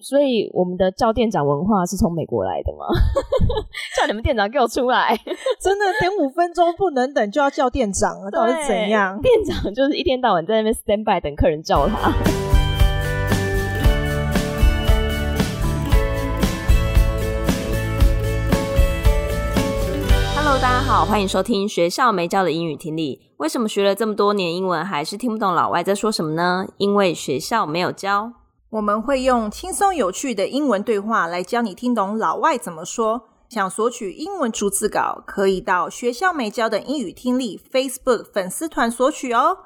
所以我们的叫店长文化是从美国来的吗？叫你们店长给我出来！真的，等五分钟不能等就要叫店长了，到底是怎样？店长就是一天到晚在那边 stand by 等客人叫他。Hello，大家好，欢迎收听学校没教的英语听力。为什么学了这么多年英文还是听不懂老外在说什么呢？因为学校没有教。我们会用轻松有趣的英文对话来教你听懂老外怎么说。想索取英文逐字稿，可以到学校没教的英语听力 Facebook 粉丝团索取哦。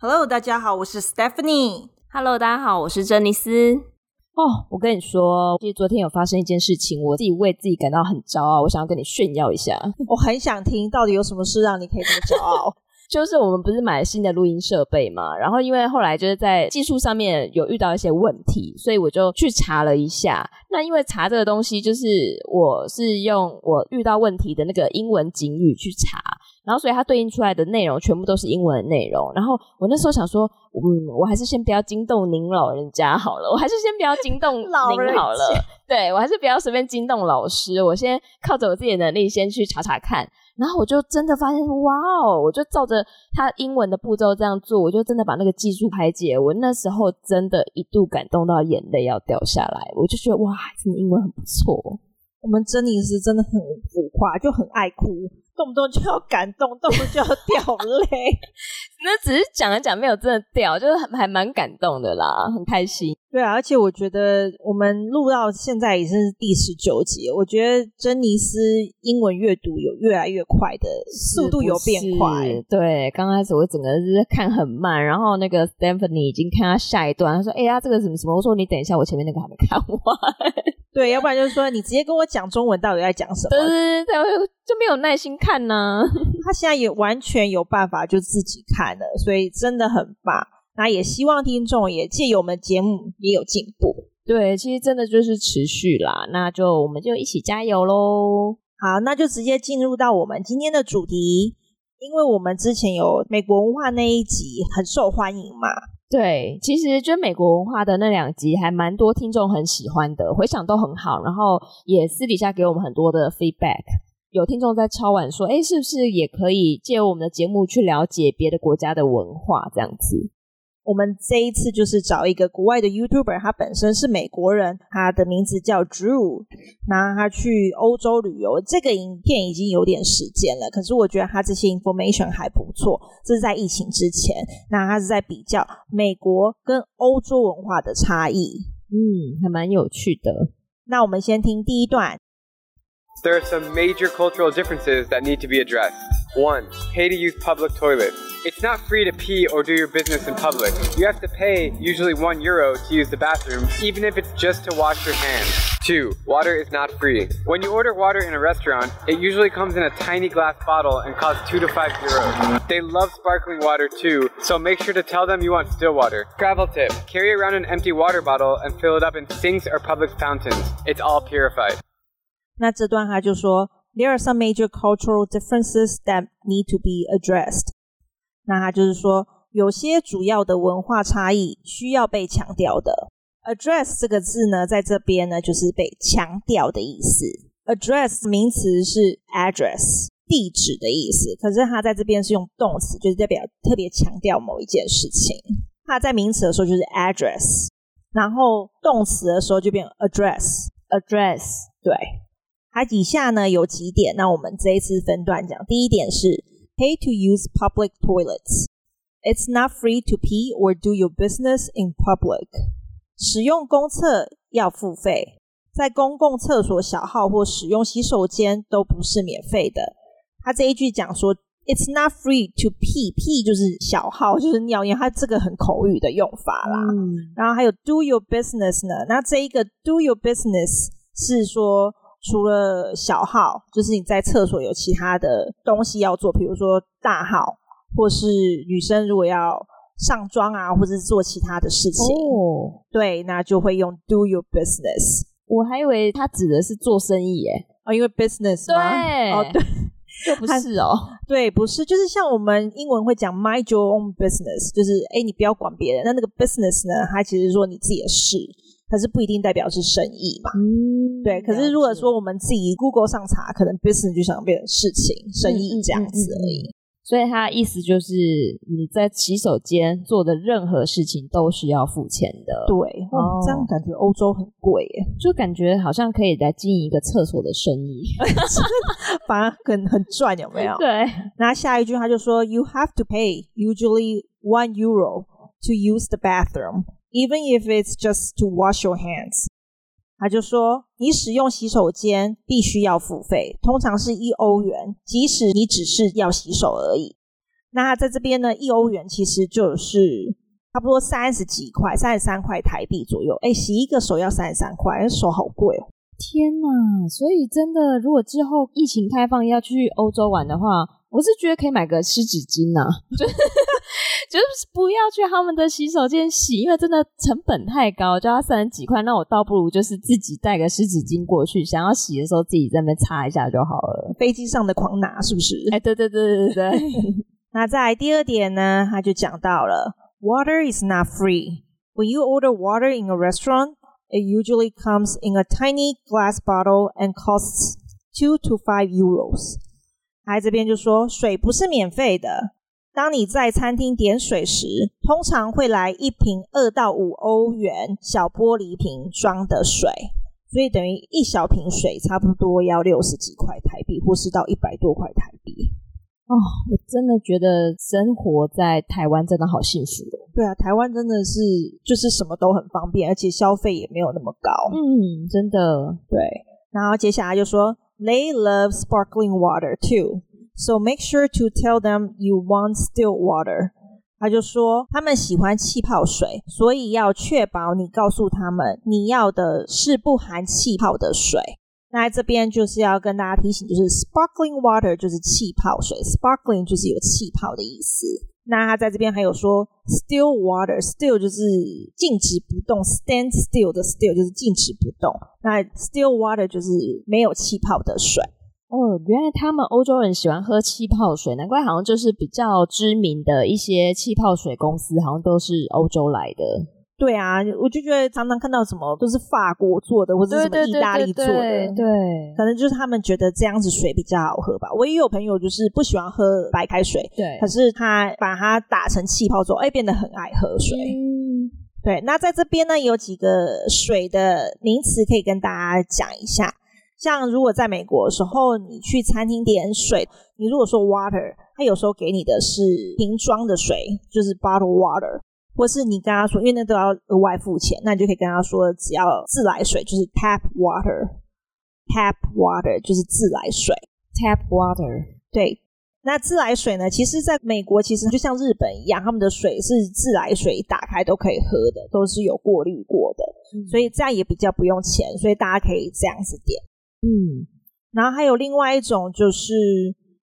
Hello，大家好，我是 Stephanie。Hello，大家好，我是珍妮斯。哦，我跟你说，其实昨天有发生一件事情，我自己为自己感到很骄傲，我想要跟你炫耀一下。我很想听，到底有什么事让你可以这么骄傲？就是我们不是买了新的录音设备嘛，然后因为后来就是在技术上面有遇到一些问题，所以我就去查了一下。那因为查这个东西，就是我是用我遇到问题的那个英文警语去查，然后所以它对应出来的内容全部都是英文的内容。然后我那时候想说，嗯，我还是先不要惊动您老人家好了，我还是先不要惊动 您好了。对，我还是不要随便惊动老师，我先靠着我自己的能力先去查查看。然后我就真的发现，哇哦！我就照着他英文的步骤这样做，我就真的把那个技术排解。我那时候真的一度感动到眼泪要掉下来，我就觉得哇，真的英文很不错。我们珍妮是真的很浮夸，就很爱哭。动不动就要感动，动不动就要掉泪，那只是讲了讲，没有真的掉，就是还还蛮感动的啦，很开心。对啊，而且我觉得我们录到现在已经是第十九集，我觉得珍妮斯英文阅读有越来越快的速度有变快。对，刚开始我整个是看很慢，然后那个 Stephanie 已经看到下一段，他说：“哎呀，这个什么什么？”我说：“你等一下，我前面那个还没看完。”对，要不然就是说你直接跟我讲中文到底在讲什么？对对对，就没有耐心看呢。他现在也完全有办法就自己看了，所以真的很棒。那也希望听众也借由我们节目也有进步。对，其实真的就是持续啦。那就我们就一起加油喽！好，那就直接进入到我们今天的主题，因为我们之前有美国文化那一集很受欢迎嘛。对，其实就美国文化的那两集还蛮多听众很喜欢的，回响都很好，然后也私底下给我们很多的 feedback。有听众在敲碗说：“哎，是不是也可以借由我们的节目去了解别的国家的文化？”这样子。我们这一次就是找一个国外的 YouTuber，他本身是美国人，他的名字叫 Drew，那他去欧洲旅游，这个影片已经有点时间了，可是我觉得他这些 information 还不错，这是在疫情之前，那他是在比较美国跟欧洲文化的差异，嗯，还蛮有趣的。那我们先听第一段。There are some major cultural differences that need to be addressed. One, pay to use public toilets. It's not free to pee or do your business in public. You have to pay usually one euro to use the bathroom, even if it's just to wash your hands. Two, water is not free. When you order water in a restaurant, it usually comes in a tiny glass bottle and costs two to five euros. They love sparkling water too, so make sure to tell them you want still water. Travel tip, carry around an empty water bottle and fill it up in sinks or public fountains. It's all purified. 那这段他就说，There are some major cultural differences that need to be addressed。那他就是说，有些主要的文化差异需要被强调的。Address 这个字呢，在这边呢，就是被强调的意思。Address 名词是 address 地址的意思，可是它在这边是用动词，就是代表特别强调某一件事情。它在名词的时候就是 address，然后动词的时候就变 address。Address 对。它以下呢有几点，那我们这一次分段讲。第一点是 pay to use public toilets. It's not free to pee or do your business in public. 使用公厕要付费，在公共厕所小号或使用洗手间都不是免费的。他这一句讲说 It's not free to pee，pee 就是小号，就是尿尿，它这个很口语的用法啦。嗯、然后还有 do your business 呢，那这一个 do your business 是说。除了小号，就是你在厕所有其他的东西要做，比如说大号，或是女生如果要上妆啊，或者是做其他的事情，哦，对，那就会用 do your business。我还以为他指的是做生意耶，哦，因为 business 吗？对，哦，对，这不是哦，对，不是，就是像我们英文会讲 mind your own business，就是哎，你不要管别人。那那个 business 呢，它其实是说你自己的事。可是不一定代表是生意嘛。嗯，对。可是如果说我们自己 Google 上查，可能 business 就想变成事情、生意这样子而已。嗯嗯嗯嗯嗯所以他的意思就是，你在洗手间做的任何事情都是要付钱的。对，哦，这样感觉欧洲很贵耶，就感觉好像可以来经营一个厕所的生意 反而很很赚，有没有？对。那下一句他就说，You have to pay usually one euro to use the bathroom, even if it's just to wash your hands. 他就说，你使用洗手间必须要付费，通常是一欧元，即使你只是要洗手而已。那在这边呢，一欧元其实就是差不多三十几块，三十三块台币左右。哎，洗一个手要三十三块，手好贵哦！天哪！所以真的，如果之后疫情开放要去欧洲玩的话，我是觉得可以买个湿纸巾呐、啊。就是不要去他们的洗手间洗，因为真的成本太高，就要三十几块。那我倒不如就是自己带个湿纸巾过去，想要洗的时候自己在那边擦一下就好了。飞机上的狂拿是不是？哎，对对对对对。那在第二点呢，他就讲到了，Water is not free. When you order water in a restaurant, it usually comes in a tiny glass bottle and costs two to five euros. 他这边就说，水不是免费的。当你在餐厅点水时，通常会来一瓶二到五欧元小玻璃瓶装的水，所以等于一小瓶水差不多要六十几块台币，或是到一百多块台币。哦，我真的觉得生活在台湾真的好幸福哦。对啊，台湾真的是就是什么都很方便，而且消费也没有那么高。嗯，真的。对，然后接下来就说，They love sparkling water too。So make sure to tell them you want still water。他就说他们喜欢气泡水，所以要确保你告诉他们你要的是不含气泡的水。那这边就是要跟大家提醒，就是 sparkling water 就是气泡水，sparkling 就是有气泡的意思。那他在这边还有说 still water，still 就是静止不动，stand still 的 still 就是静止不动。那 still water 就是没有气泡的水。哦，原来他们欧洲人喜欢喝气泡水，难怪好像就是比较知名的一些气泡水公司，好像都是欧洲来的。对啊，我就觉得常常看到什么都是法国做的，或者什么意大利做的，对，可能就是他们觉得这样子水比较好喝吧。我也有朋友就是不喜欢喝白开水，对，可是他把它打成气泡之后，哎，变得很爱喝水。嗯，对。那在这边呢，有几个水的名词可以跟大家讲一下。像如果在美国的时候，你去餐厅点水，你如果说 water，他有时候给你的是瓶装的水，就是 bottle water，或是你跟他说，因为那都要额外付钱，那你就可以跟他说，只要自来水，就是 tap water，tap water 就是自来水，tap water。对，那自来水呢，其实在美国其实就像日本一样，他们的水是自来水，打开都可以喝的，都是有过滤过的，嗯，所以这样也比较不用钱，所以大家可以这样子点。嗯，然后还有另外一种就是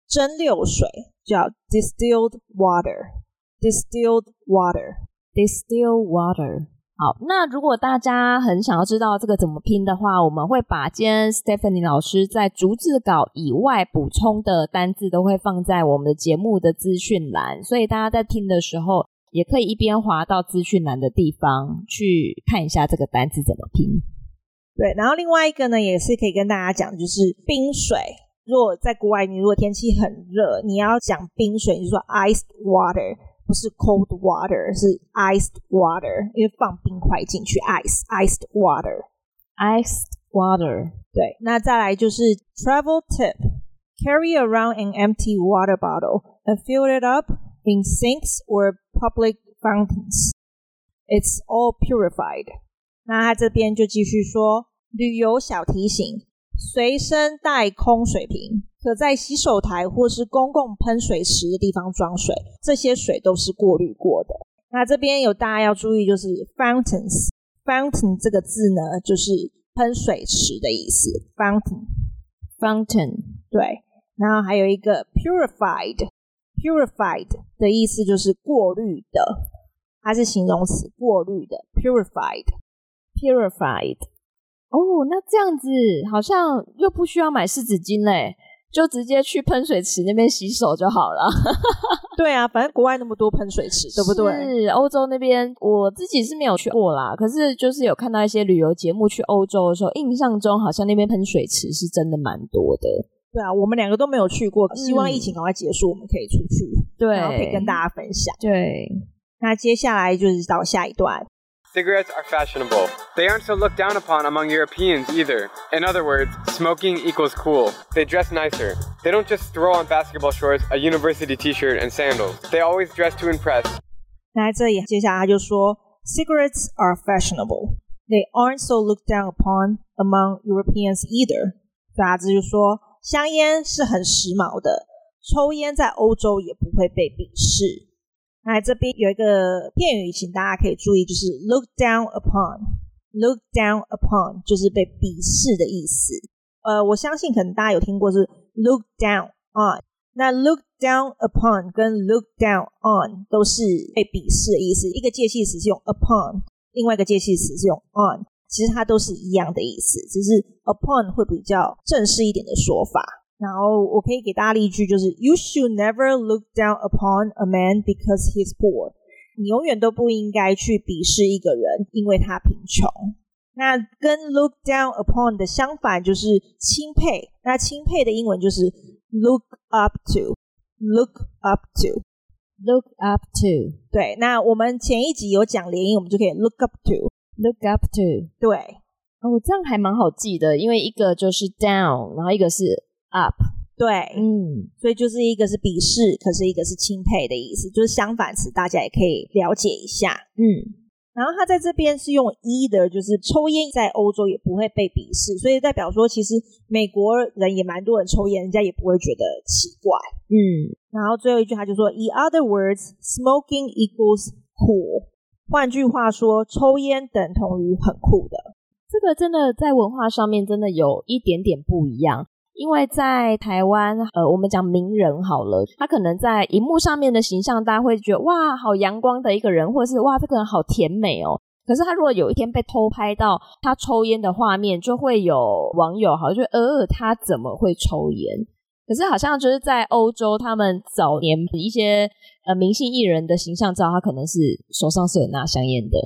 蒸馏水，叫 distilled water，distilled water，distilled water。好，那如果大家很想要知道这个怎么拼的话，我们会把今天 Stephanie 老师在逐字稿以外补充的单字都会放在我们的节目的资讯栏，所以大家在听的时候也可以一边滑到资讯栏的地方去看一下这个单字怎么拼。对，然后另外一个呢，也是可以跟大家讲，就是冰水。如果在国外，你如果天气很热，你要讲冰水，你就说 iced water，不是 cold water，是 iced water，因为放冰块进去，ice iced water，iced water。对，那再来就是 travel tip，carry around an empty water bottle and fill it up in sinks or public fountains. It's all purified. 那他这边就继续说，旅游小提醒：随身带空水瓶，可在洗手台或是公共喷水池的地方装水，这些水都是过滤过的。那这边有大家要注意，就是 fountains，fountain 这个字呢，就是喷水池的意思。fountain，fountain，对。然后还有一个 purified，purified 的意思就是过滤的，它是形容词，过滤的 purified。Purified，哦，那这样子好像又不需要买湿纸巾嘞，就直接去喷水池那边洗手就好了。对啊，反正国外那么多喷水池，对不对？是欧洲那边，我自己是没有去过啦。可是就是有看到一些旅游节目去欧洲的时候，印象中好像那边喷水池是真的蛮多的。对啊，我们两个都没有去过，希望疫情赶快结束，我们可以出去，对，然后可以跟大家分享。对，那接下来就是到下一段。Cigarettes are fashionable. They aren't so looked down upon among Europeans either. In other words, smoking equals cool. They dress nicer. They don't just throw on basketball shorts, a university t-shirt, and sandals. They always dress to impress. 那这里接下来他就说，Cigarettes are fashionable. They aren't so looked down upon among Europeans either. 所以他就说，香烟是很时髦的，抽烟在欧洲也不会被鄙视。 那这边有一个片语，请大家可以注意，就是 look down upon。look down upon 就是被鄙视的意思。呃，我相信可能大家有听过是 look down on。那 look down upon 跟 look down on 都是被鄙视的意思。一个介系词是用 upon，另外一个介系词是用 on，其实它都是一样的意思，只是 upon 会比较正式一点的说法。然后我可以给大家例句，就是 You should never look down upon a man because he's poor。你永远都不应该去鄙视一个人，因为他贫穷。那跟 look down upon 的相反就是钦佩。那钦佩的英文就是 look up to，look up to，look up to。对，那我们前一集有讲联音，我们就可以 look up to，look up to。对，哦，这样还蛮好记的，因为一个就是 down，然后一个是。up，对，嗯，所以就是一个是鄙视，可是一个是钦佩的意思，就是相反词，大家也可以了解一下，嗯。然后他在这边是用 either，就是抽烟在欧洲也不会被鄙视，所以代表说其实美国人也蛮多人抽烟，人家也不会觉得奇怪，嗯。然后最后一句他就说，In other words, smoking equals cool。换句话说，抽烟等同于很酷的。这个真的在文化上面真的有一点点不一样。因为在台湾，呃，我们讲名人好了，他可能在荧幕上面的形象，大家会觉得哇，好阳光的一个人，或者是哇，这个人好甜美哦。可是他如果有一天被偷拍到他抽烟的画面，就会有网友好像就呃，他怎么会抽烟？可是好像就是在欧洲，他们早年一些呃明星艺人的形象照，他可能是手上是有拿香烟的。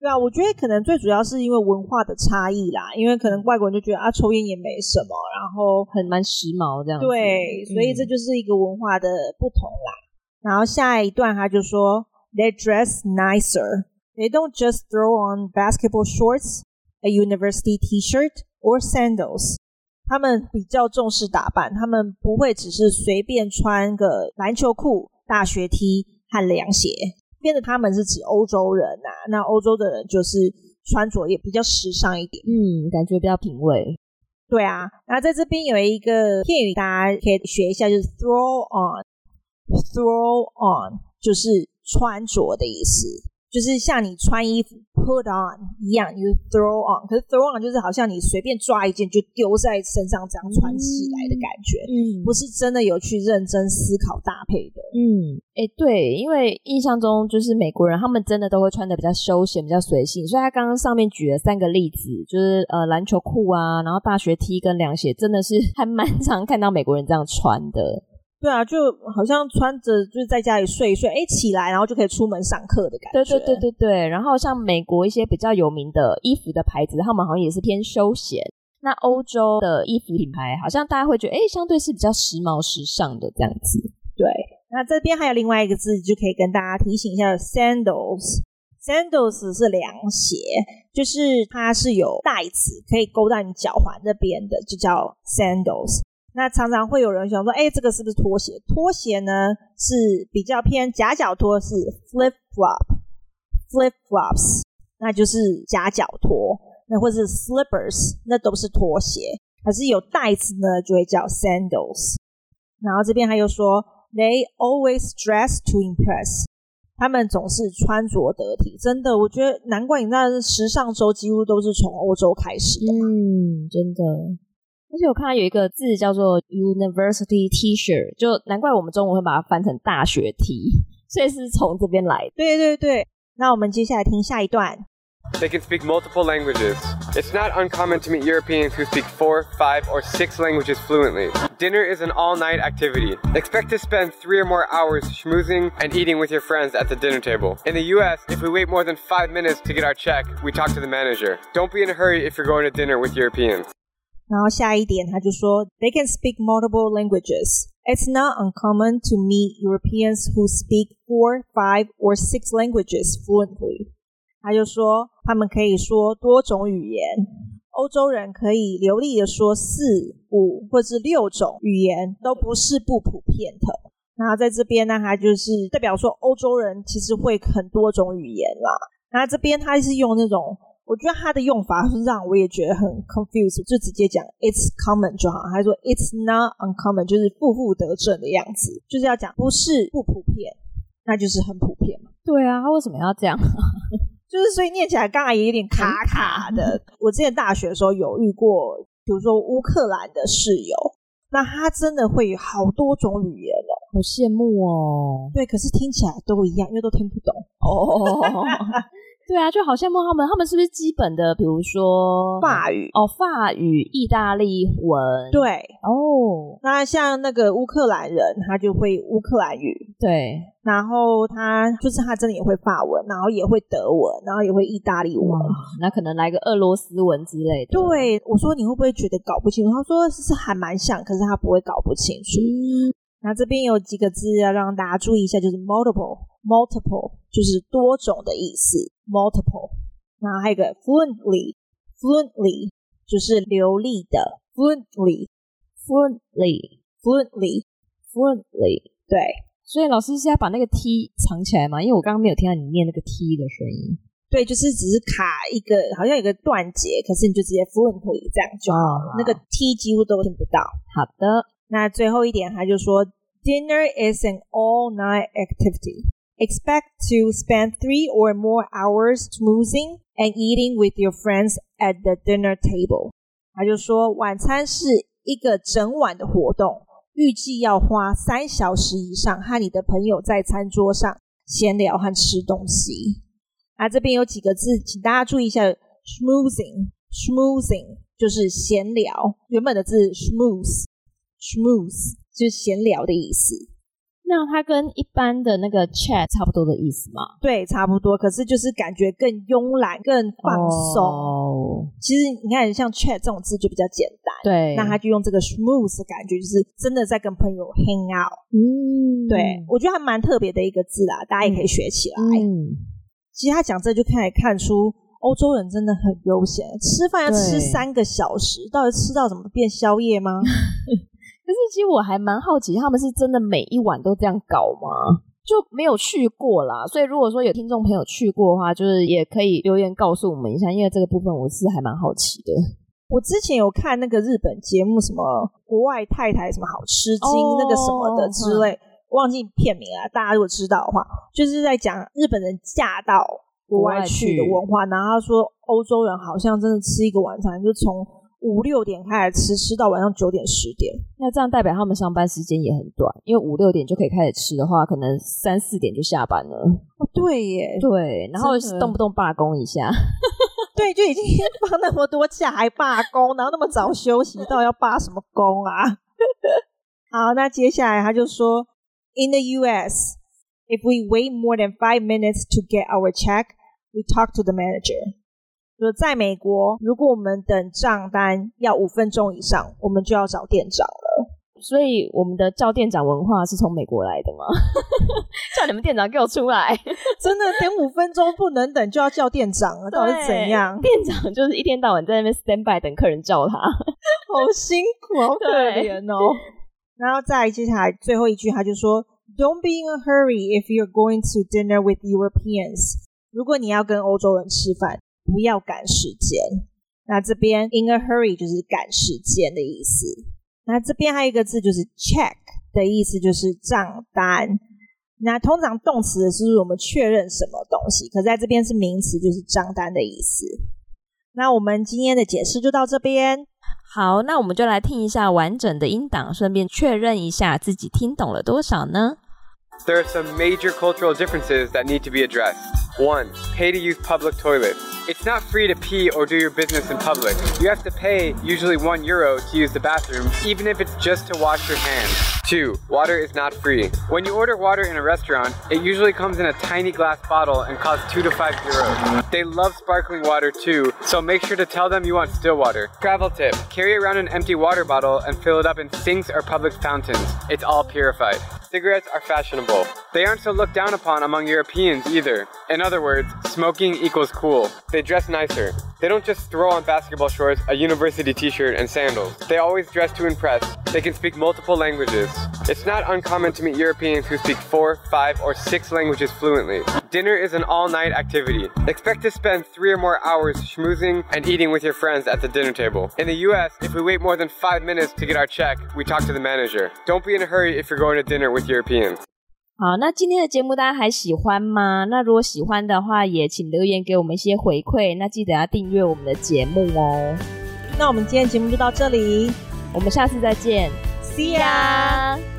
对啊，我觉得可能最主要是因为文化的差异啦，因为可能外国人就觉得啊，抽烟也没什么，然后很蛮时髦这样子。对，所以这就是一个文化的不同啦。嗯、然后下一段他就说，They dress nicer. They don't just throw on basketball shorts, a university T-shirt, or sandals. 他们比较重视打扮，他们不会只是随便穿个篮球裤、大学 T 和凉鞋。边的他们是指欧洲人呐、啊，那欧洲的人就是穿着也比较时尚一点，嗯，感觉比较品味。对啊，那在这边有一个片语，大家可以学一下，就是 throw on，throw on 就是穿着的意思。就是像你穿衣服 put on 一样，you throw on，可是 throw on 就是好像你随便抓一件就丢在身上这样穿起来的感觉，嗯，不是真的有去认真思考搭配的，嗯，哎、欸，对，因为印象中就是美国人他们真的都会穿的比较休闲、比较随性，所以他刚刚上面举了三个例子，就是呃篮球裤啊，然后大学 T 跟凉鞋，真的是还蛮常看到美国人这样穿的。对啊，就好像穿着就是在家里睡一睡，哎，起来然后就可以出门上课的感觉。对对对对对。然后像美国一些比较有名的衣服的牌子，他们好像也是偏休闲。那欧洲的衣服品牌，好像大家会觉得，哎，相对是比较时髦时尚的这样子。对。那这边还有另外一个字，就可以跟大家提醒一下，sandals。Sandals 是凉鞋，就是它是有带子可以勾到你脚踝那边的，就叫 sandals。那常常会有人想说，哎，这个是不是拖鞋？拖鞋呢是比较偏夹脚拖，是 flip flop，flip flops，那就是夹脚拖。那或是 slippers，那都是拖鞋。可是有带子呢，就会叫 sandals。然后这边还有说，they always dress to impress，他们总是穿着得体。真的，我觉得难怪你那时尚周几乎都是从欧洲开始的。嗯，真的。而且我看到有一个字叫做 university T-shirt，就难怪我们中文会把它翻成大学 T，所以是从这边来的。对对对，那我们接下来听下一段。 They can speak multiple languages. It's not uncommon to meet Europeans who speak four, five, or six languages fluently. Dinner is an all night activity. Expect to spend three or more hours schmoozing and eating with your friends at the dinner table. In the US, if we wait more than five minutes to get our check, we talk to the manager. Don't be in a hurry if you're going to dinner with Europeans. 然后下一点他就说，They can speak multiple languages. It's not uncommon to meet Europeans who speak four, five, or six languages fluently. 他就说，他们可以说多种语言。欧洲人可以流利的说四、五或是六种语言，都不是不普遍的。那在这边呢，他就是代表说，欧洲人其实会很多种语言啦。那这边他是用那种。我觉得他的用法是让我也觉得很 confused，就直接讲 it's common 就好。他说 it's not uncommon，就是负负得正的样子，就是要讲不是不普遍，那就是很普遍嘛。对啊，他为什么要这样？就是所以念起来刚才也有点卡卡的。我之前大学的时候有遇过，比如说乌克兰的室友，那他真的会有好多种语言哦，好羡慕哦。对，可是听起来都一样，因为都听不懂哦。对啊，就好羡慕他们。他们是不是基本的，比如说法语？哦，法语、意大利文。对哦，那像那个乌克兰人，他就会乌克兰语。对，然后他就是他真的也会法文，然后也会德文，然后也会意大利文。那可能来个俄罗斯文之类的。对，我说你会不会觉得搞不清楚？他说是还蛮像，可是他不会搞不清楚。嗯那这边有几个字要让大家注意一下，就是 multiple，multiple 就是多种的意思，multiple。然后还有一个 fluently，fluently 就是流利的，fluently，fluently，fluently，fluently。对，所以老师是要把那个 t 藏起来吗？因为我刚刚没有听到你念那个 t 的声音。对，就是只是卡一个，好像有个断节，可是你就直接 fluently 这样就好了，哦、那个 t 几乎都听不到。好的。那最后一点，他就说，Dinner is an all-night activity. Expect to spend three or more hours smoozing and eating with your friends at the dinner table. 他就说，晚餐是一个整晚的活动，预计要花三小时以上和你的朋友在餐桌上闲聊和吃东西。啊，这边有几个字，请大家注意一下，smoozing，smoozing 就是闲聊，原本的字 schmooze。Schmooze 就是闲聊的意思，那它跟一般的那个 chat 差不多的意思吗？对，差不多。可是就是感觉更慵懒、更放松。哦，其实你看，像 chat 这种字就比较简单。对，那他就用这个的感觉，就是真的在跟朋友 hang out。嗯，对，我觉得还蛮特别的一个字啦，大家也可以学起来。嗯，其实他讲这就可以看出欧洲人真的很悠闲，吃饭要吃三个小时，到底吃到怎么变宵夜吗？可是其实我还蛮好奇，他们是真的每一晚都这样搞吗？就没有去过啦。所以如果说有听众朋友去过的话，就是也可以留言告诉我们一下，因为这个部分我是还蛮好奇的。我之前有看那个日本节目，什么国外太太什么好吃惊、哦、那个什么的之类，忘记片名了。大家如果知道的话，就是在讲日本人嫁到国外去的文化。然后他说欧洲人好像真的吃一个晚餐就从。五六点开始吃，吃到晚上九点十点，那这样代表他们上班时间也很短，因为五六点就可以开始吃的话，可能三四点就下班了。哦，对耶，对，然后动不动罢工一下，对，就已经 放那么多假还罢工，然后那么早休息，到底要罢什么工啊？好，那接下来他就说，In the U.S. if we wait more than five minutes to get our check, we talk to the manager. 说在美国，如果我们等账单要五分钟以上，我们就要找店长了。所以我们的叫店长文化是从美国来的吗？叫你们店长给我出来！真的等五分钟不能等，就要叫店长了，到底是怎样？店长就是一天到晚在那边 stand by 等客人叫他，好辛苦，好可怜哦。然后再接下来最后一句，他就说：“Don't be in a hurry if you're going to dinner with Europeans。”如果你要跟欧洲人吃饭。不要赶时间。那这边 in a hurry 就是赶时间的意思。那这边还有一个字就是 check 的意思，就是账单。那通常动词的是我们确认什么东西，可在这边是名词，就是账单的意思。那我们今天的解释就到这边。好，那我们就来听一下完整的音档，顺便确认一下自己听懂了多少呢？there are some major cultural differences that need to be addressed. One, pay to use public toilets. It's not free to pee or do your business in public. You have to pay usually one euro to use the bathroom, even if it's just to wash your hands. Two, water is not free. When you order water in a restaurant, it usually comes in a tiny glass bottle and costs two to five euros. They love sparkling water too, so make sure to tell them you want still water. Travel tip, carry around an empty water bottle and fill it up in sinks or public fountains. It's all purified. Cigarettes are fashionable. They aren't so looked down upon among Europeans either. In other words, smoking equals cool. They dress nicer. They don't just throw on basketball shorts, a university t-shirt, and sandals. They always dress to impress. They can speak multiple languages. It's not uncommon to meet Europeans who speak four, five, or six languages fluently. Dinner is an all-night activity. Expect to spend three or more hours schmoozing and eating with your friends at the dinner table. In the US, if we wait more than five minutes to get our check, we talk to the manager. Don't be in a hurry if you're going to dinner with Europeans. 好，那今天的节目大家还喜欢吗？那如果喜欢的话，也请留言给我们一些回馈。那记得要订阅我们的节目哦。那我们今天节目就到这里，我们下次再见 Siang.